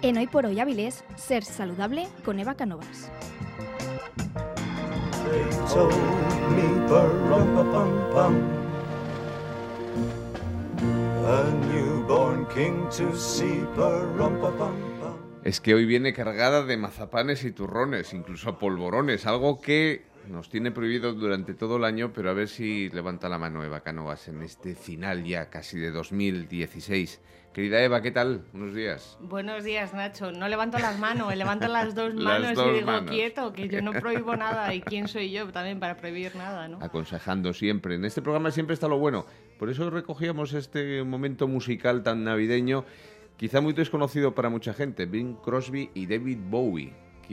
En Hoy por Hoy Avilés, ser saludable con Eva Canovas. Es que hoy viene cargada de mazapanes y turrones, incluso polvorones, algo que nos tiene prohibido durante todo el año, pero a ver si levanta la mano Eva Canovas en este final ya casi de 2016. Querida Eva, ¿qué tal? Buenos días. Buenos días, Nacho. No levanto las manos, levanto las dos manos y digo quieto, que yo no prohíbo nada. ¿Y quién soy yo también para prohibir nada, no? Aconsejando siempre. En este programa siempre está lo bueno. Por eso recogíamos este momento musical tan navideño, quizá muy desconocido para mucha gente, Bing Crosby y David Bowie.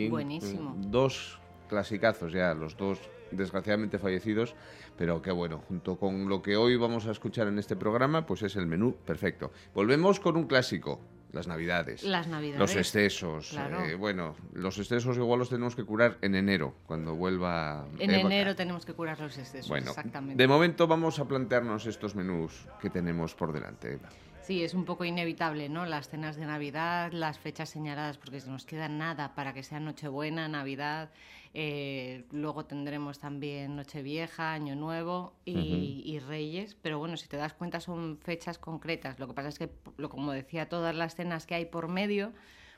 Buenísimo. Dos clasicazos ya, los dos desgraciadamente fallecidos, pero qué bueno, junto con lo que hoy vamos a escuchar en este programa, pues es el menú perfecto. Volvemos con un clásico, las navidades. Las navidades. Los excesos. Eh, bueno, los excesos igual los tenemos que curar en enero, cuando vuelva. En enero tenemos que curar los excesos, bueno, exactamente. De momento vamos a plantearnos estos menús que tenemos por delante. Sí, es un poco inevitable, ¿no? Las cenas de Navidad, las fechas señaladas, porque se nos queda nada para que sea Nochebuena, Navidad. Eh, luego tendremos también Nochevieja, Año Nuevo y, Reyes. Pero bueno, si te das cuenta, son fechas concretas. Lo que pasa es que, lo, como decía, todas las cenas que hay por medio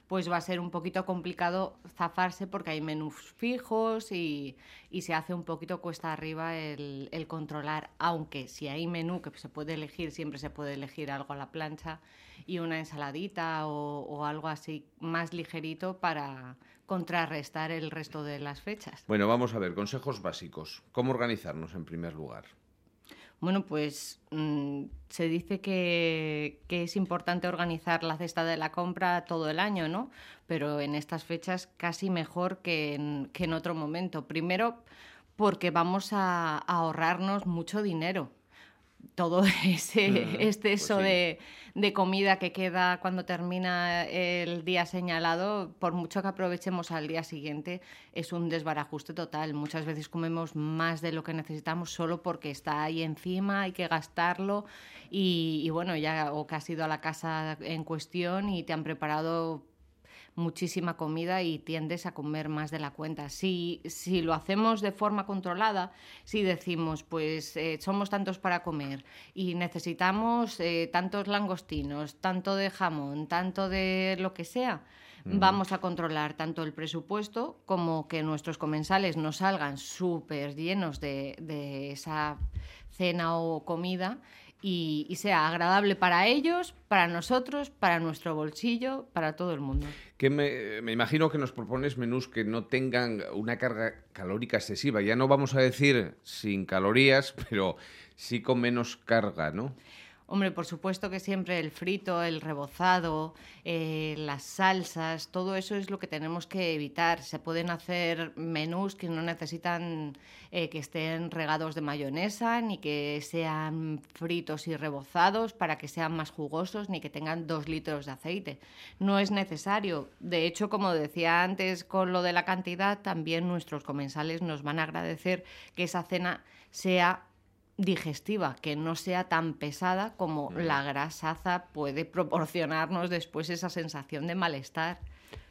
pues va a ser un poquito complicado zafarse porque hay menús fijos y, se hace un poquito cuesta arriba el, controlar, aunque si hay menú que se puede elegir, siempre se puede elegir algo a la plancha y una ensaladita o, o algo así más ligerito para contrarrestar el resto de las fechas. Bueno, vamos a ver, consejos básicos. ¿Cómo organizarnos en primer lugar? Bueno, pues mm, se dice que, es importante organizar la cesta de la compra todo el año, ¿no? Pero en estas fechas casi mejor que en, otro momento. Primero, porque vamos a ahorrarnos mucho dinero todo ese exceso pues de, de, comida que queda cuando termina el día señalado, por mucho que aprovechemos al día siguiente, es un desbarajuste total. Muchas veces comemos más de lo que necesitamos solo porque está ahí encima, hay que gastarlo y, y bueno, ya o que has ido a la casa en cuestión y te han preparado muchísima comida y tiendes a comer más de la cuenta. Si, si lo hacemos de forma controlada, si decimos, pues eh, somos tantos para comer y necesitamos eh, tantos langostinos, tanto de jamón, tanto de lo que sea, vamos a controlar tanto el presupuesto como que nuestros comensales no salgan súper llenos de, de esa cena o comida y, sea agradable para ellos, para nosotros, para nuestro bolsillo, para todo el mundo. Que me, me, imagino que nos propones menús que no tengan una carga calórica excesiva. Ya no vamos a decir sin calorías, pero sí con menos carga, ¿no? Hombre, por supuesto que siempre el frito, el rebozado, eh, las salsas, todo eso es lo que tenemos que evitar. Se pueden hacer menús que no necesitan eh, que estén regados de mayonesa, ni que sean fritos y rebozados para que sean más jugosos, ni que tengan dos litros de aceite. No es necesario. De hecho, como decía antes con lo de la cantidad, también nuestros comensales nos van a agradecer que esa cena sea digestiva, que no sea tan pesada como la grasaza puede proporcionarnos después esa sensación de malestar.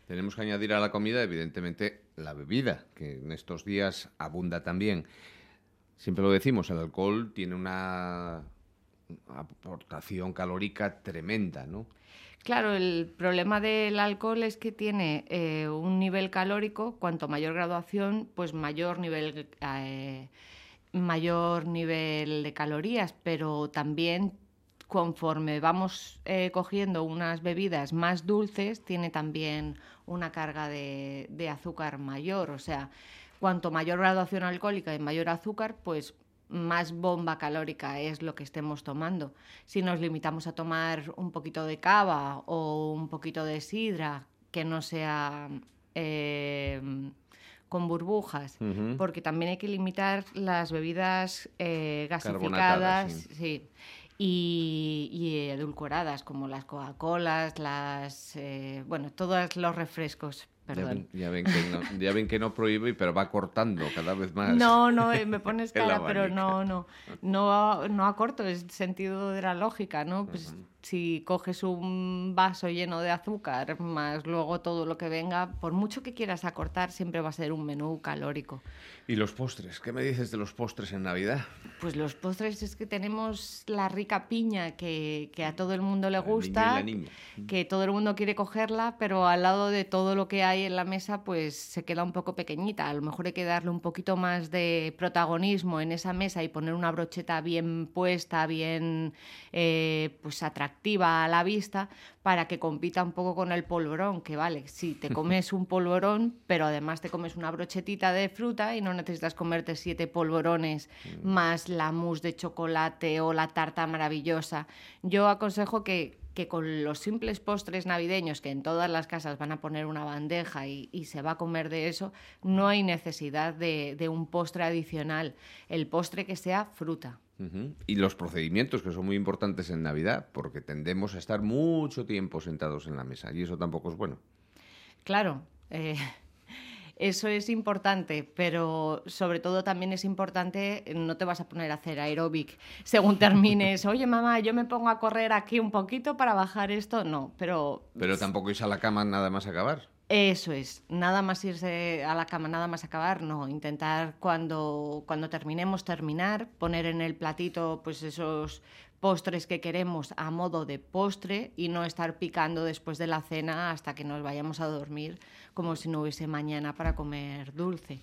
Tenemos que añadir a la comida, evidentemente, la bebida, que en estos días abunda también. Siempre lo decimos, el alcohol tiene una aportación calórica tremenda, ¿no? Claro, el problema del alcohol es que tiene eh, un nivel calórico, cuanto mayor graduación, pues mayor nivel eh, mayor nivel de calorías, pero también conforme vamos eh, cogiendo unas bebidas más dulces, tiene también una carga de, azúcar mayor. O sea, cuanto mayor graduación alcohólica y mayor azúcar, pues más bomba calórica es lo que estemos tomando. Si nos limitamos a tomar un poquito de cava o un poquito de sidra, que no sea eh, con burbujas, porque también hay que limitar las bebidas eh, gasificadas sí. y, edulcoradas, como las Coca-Colas, las, eh, bueno, todos los refrescos perdón. Ya ven, que no, ya ven que no prohíbe, pero va cortando cada vez más. No, no, eh, me pones cara, pero no, no, no, no acorto, es sentido de la lógica, ¿no? Pues si coges un vaso lleno de azúcar, más luego todo lo que venga, por mucho que quieras acortar, siempre va a ser un menú calórico. ¿Y los postres? ¿Qué me dices de los postres en Navidad? Pues los postres es que tenemos la rica piña que, que a todo el mundo le gusta, que todo el mundo quiere cogerla, pero al lado de todo lo que hay en la mesa, pues se queda un poco pequeñita. A lo mejor hay que darle un poquito más de protagonismo en esa mesa y poner una brocheta bien puesta, bien eh, pues atractiva a la vista, para que compita un poco con el polvorón, que vale, si te comes un polvorón, pero además te comes una brochetita de fruta y no necesitas comerte siete polvorones mm. más la mousse de chocolate o la tarta maravillosa. Yo aconsejo que, que con los simples postres navideños, que en todas las casas van a poner una bandeja y, se va a comer de eso, no hay necesidad de, de un postre adicional. El postre que sea fruta. Y los procedimientos que son muy importantes en Navidad, porque tendemos a estar mucho tiempo sentados en la mesa y eso tampoco es bueno. Claro, eh, eso es importante, pero sobre todo también es importante, no te vas a poner a hacer aeróbic según termines, oye mamá, yo me pongo a correr aquí un poquito para bajar esto, no, pero... Pero tampoco irse a la cama nada más acabar. Eso es, nada más irse a la cama, nada más acabar, no, intentar cuando, cuando terminemos terminar, poner en el platito pues esos postres que queremos a modo de postre y no estar picando después de la cena hasta que nos vayamos a dormir como si no hubiese mañana para comer dulce.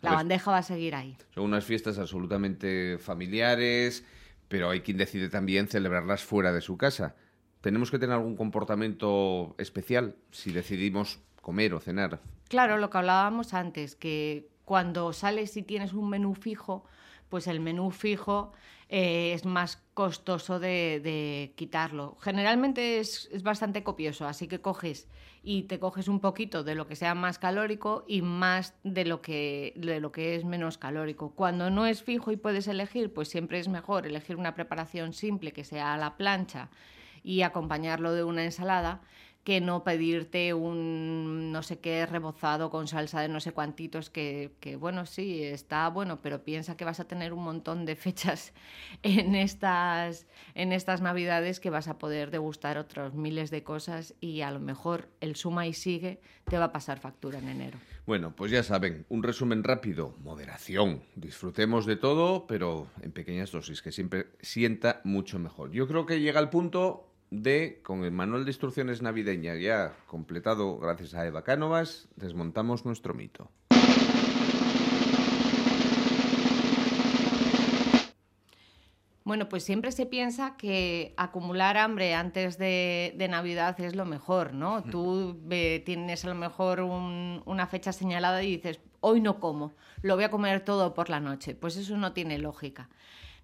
La pues bandeja va a seguir ahí. Son unas fiestas absolutamente familiares, pero hay quien decide también celebrarlas fuera de su casa. ¿Tenemos que tener algún comportamiento especial si decidimos comer o cenar. Claro, lo que hablábamos antes, que cuando sales y tienes un menú fijo, pues el menú fijo eh, es más costoso de, quitarlo. Generalmente es, bastante copioso, así que coges y te coges un poquito de lo que sea más calórico y más de lo que, de lo que es menos calórico. Cuando no es fijo y puedes elegir, pues siempre es mejor elegir una preparación simple que sea a la plancha y acompañarlo de una ensalada que no pedirte un no sé qué rebozado con salsa de no sé cuantitos, que, bueno, sí, está bueno, pero piensa que vas a tener un montón de fechas en estas, en estas navidades que vas a poder degustar otros miles de cosas y a lo mejor el suma y sigue te va a pasar factura en enero. Bueno, pues ya saben, un resumen rápido, moderación, disfrutemos de todo, pero en pequeñas dosis, que siempre sienta mucho mejor. Yo creo que llega el punto de, con el manual de instrucciones navideña ya completado gracias a Eva Cánovas, desmontamos nuestro mito. Bueno, pues siempre se piensa que acumular hambre antes de, Navidad es lo mejor, ¿no? Tú tienes a lo mejor una fecha señalada y dices, hoy no como, lo voy a comer todo por la noche. Pues eso no tiene lógica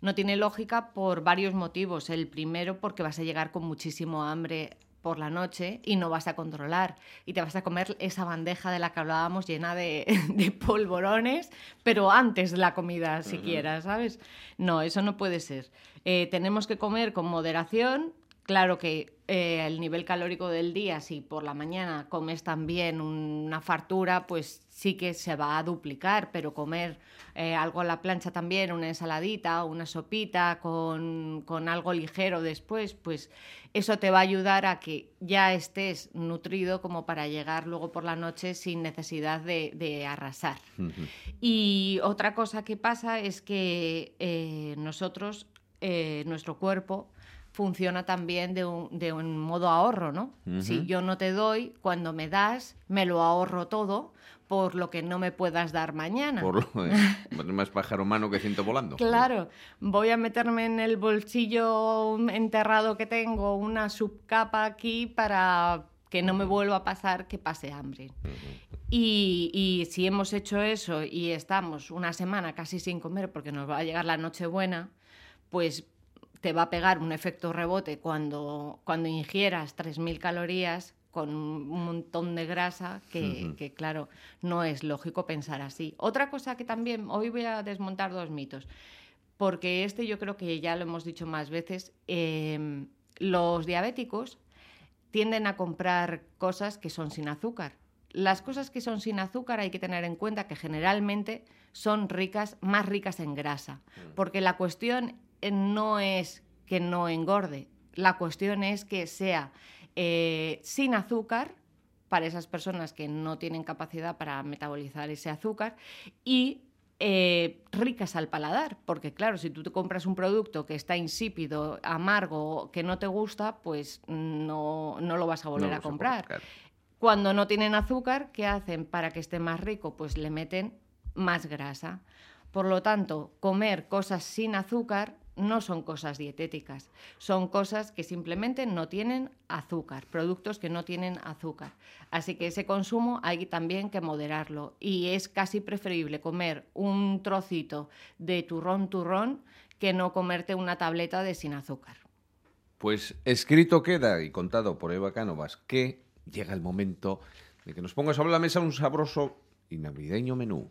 no tiene lógica por varios motivos. El primero, porque vas a llegar con muchísimo hambre por la noche y no vas a controlar y te vas a comer esa bandeja de la que hablábamos llena de, polvorones, pero antes de la comida siquiera, ¿sabes? No, eso no puede ser. Eh, tenemos que comer con moderación. Claro que eh, el nivel calórico del día, si por la mañana comes también una fartura, pues sí que se va a duplicar, pero comer eh, algo a la plancha también, una ensaladita, una sopita con, algo ligero después, pues eso te va a ayudar a que ya estés nutrido como para llegar luego por la noche sin necesidad de, arrasar. Y otra cosa que pasa es que eh, nosotros, nuestro cuerpo, funciona también de un, de un modo ahorro, ¿no? Si yo no te doy, cuando me das, me lo ahorro todo por lo que no me puedas dar mañana. Por lo más pájaro humano que siento volando. Claro, voy a meterme en el bolsillo enterrado que tengo una subcapa aquí para que no me vuelva a pasar que pase hambre. y, y, si hemos hecho eso y estamos una semana casi sin comer porque nos va a llegar la noche buena, pues te va a pegar un efecto rebote cuando, cuando ingieras 3.000 calorías con un montón de grasa que, claro, no es lógico pensar así. Otra cosa que también, hoy voy a desmontar dos mitos, porque este yo creo que ya lo hemos dicho más veces, em, los diabéticos tienden a comprar cosas que son sin azúcar. Las cosas que son sin azúcar hay que tener en cuenta que generalmente son ricas, más ricas en grasa, porque la cuestión no es que no engorde, la cuestión es que sea eh, sin azúcar para esas personas que no tienen capacidad para metabolizar ese azúcar y eh, ricas al paladar, porque claro, si tú te compras un producto que está insípido, amargo, que no te gusta, pues no, no lo vas a volver a comprar. Cuando no tienen azúcar, ¿qué hacen para que esté más rico? Pues le meten más grasa. Por lo tanto, comer cosas sin azúcar no son cosas dietéticas, son cosas que simplemente no tienen azúcar, productos que no tienen azúcar. Así que ese consumo hay también que moderarlo y es casi preferible comer un trocito de turrón turrón que no comerte una tableta de sin azúcar. Pues escrito queda y contado por Eva Cánovas que llega el momento de que nos ponga sobre la mesa un sabroso y navideño menú.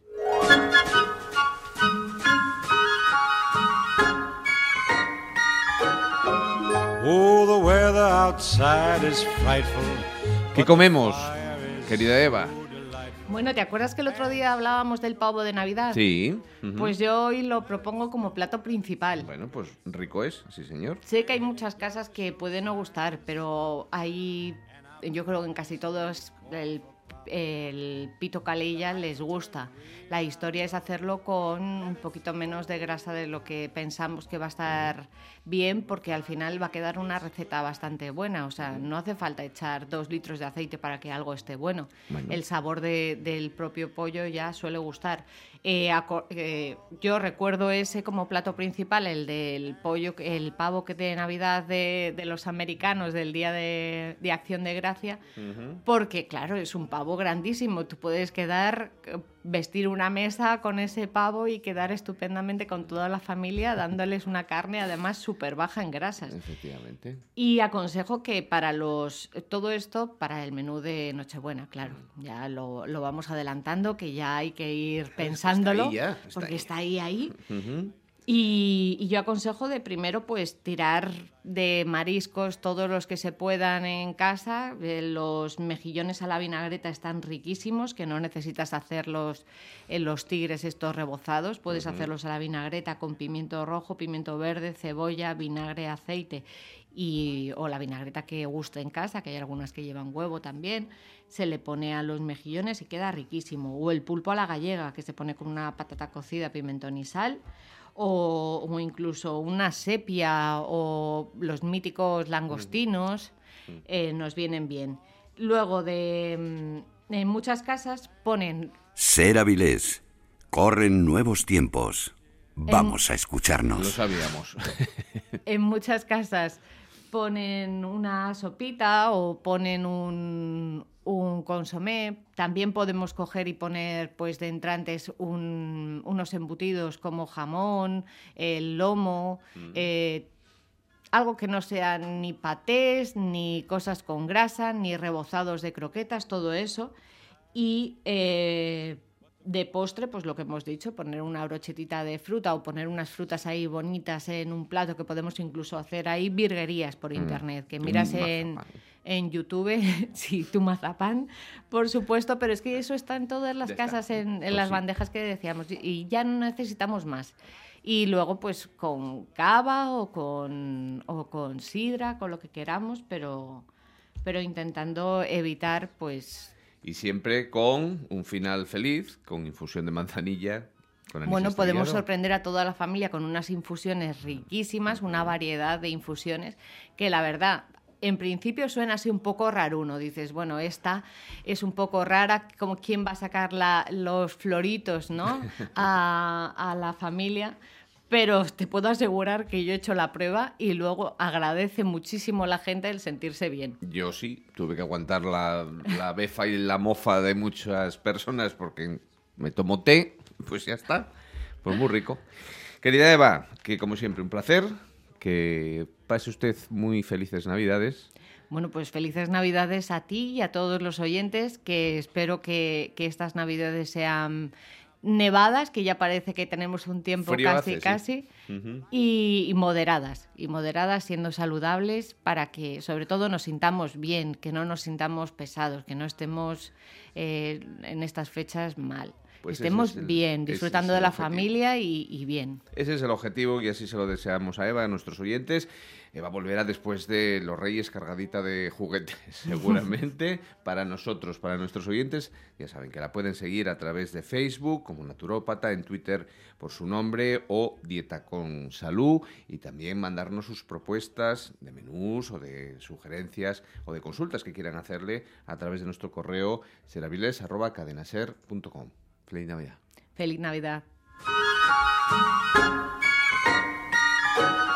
¿Qué comemos, querida Eva? Bueno, ¿te acuerdas que el otro día hablábamos del pavo de Navidad? Sí. Pues yo hoy lo propongo como plato principal. Bueno, pues rico es, sí señor. Sé que hay muchas casas que pueden no gustar, pero hay, yo creo que en casi todos el el pito calilla les gusta. La historia es hacerlo con un poquito menos de grasa de lo que pensamos que va a estar bien, porque al final va a quedar una receta bastante buena. O sea, no hace falta echar dos litros de aceite para que algo esté bueno. El sabor del propio pollo ya suele gustar. Eh, eh, yo recuerdo ese como plato principal, el del pollo, el pavo que de Navidad de, los americanos del Día de, Acción de Gracia, porque claro, es un pavo grandísimo. Tú puedes quedar vestir una mesa con ese pavo y quedar estupendamente con toda la familia dándoles una carne además súper baja en grasas. Efectivamente. Y aconsejo que para los todo esto para el menú de Nochebuena, claro, ya lo, vamos adelantando, que ya hay que ir pensándolo, porque está ahí ahí. Y, yo aconsejo de primero pues tirar de mariscos todos los que se puedan en casa. Eh, los mejillones a la vinagreta están riquísimos, que no necesitas hacerlos en los tigres estos rebozados. Puedes hacerlos a la vinagreta con pimiento rojo, pimiento verde, cebolla, vinagre, aceite y, o la vinagreta que guste en casa, que hay algunas que llevan huevo también. Se le pone a los mejillones y queda riquísimo. O el pulpo a la gallega, que se pone con una patata cocida, pimentón y sal o, incluso una sepia o los míticos langostinos eh, nos vienen bien. Luego de mm, en muchas casas ponen Ser Avilés. Corren nuevos tiempos. Vamos a escucharnos. Lo sabíamos. en muchas casas ponen una sopita o ponen un, un consomé. También podemos coger y poner pues de entrantes unos embutidos como jamón, el lomo, mm. eh, algo que no sean ni patés, ni cosas con grasa, ni rebozados de croquetas, todo eso. Y eh, de postre, pues lo que hemos dicho, poner una brochetita de fruta o poner unas frutas ahí bonitas en un plato que podemos incluso hacer ahí virguerías por mm. internet, que miras en, en, YouTube, sí, tu mazapán, por supuesto, pero es que eso está en todas las casas, en, pues las bandejas que decíamos, y ya no necesitamos más. Y luego, pues con cava o con, o con sidra, con lo que queramos, pero, pero intentando evitar, pues y siempre con un final feliz, con infusión de manzanilla. bueno, podemos sorprender a toda la familia con unas infusiones riquísimas, una variedad de infusiones que la verdad en principio suena así un poco raruno. Dices, bueno, esta es un poco rara, como quién va a sacar los floritos ¿no? a, a la familia pero te puedo asegurar que yo he hecho la prueba y luego agradece muchísimo la gente el sentirse bien. Yo sí, tuve que aguantar la, la befa y la mofa de muchas personas porque me tomo té, pues ya está, pues muy rico. Querida Eva, que como siempre un placer, que pase usted muy felices Navidades. Bueno, pues felices Navidades a ti y a todos los oyentes, que espero que, que estas Navidades sean nevadas, que ya parece que tenemos un tiempo casi, casi, y, moderadas, y moderadas siendo saludables para que sobre todo nos sintamos bien, que no nos sintamos pesados, que no estemos eh, en estas fechas mal. Pues Estemos bien, disfrutando de la familia y, bien. Ese es el objetivo y así se lo deseamos a Eva, a nuestros oyentes. Eva volverá después de los Reyes cargadita de juguetes, seguramente, para nosotros, para nuestros oyentes. Ya saben que la pueden seguir a través de Facebook como naturópata, en Twitter por su nombre o Dieta con Salud y también mandarnos sus propuestas de menús o de sugerencias o de consultas que quieran hacerle a través de nuestro correo seraviles.cadenaser.com. Feliz Navidad. Feliz Navidad.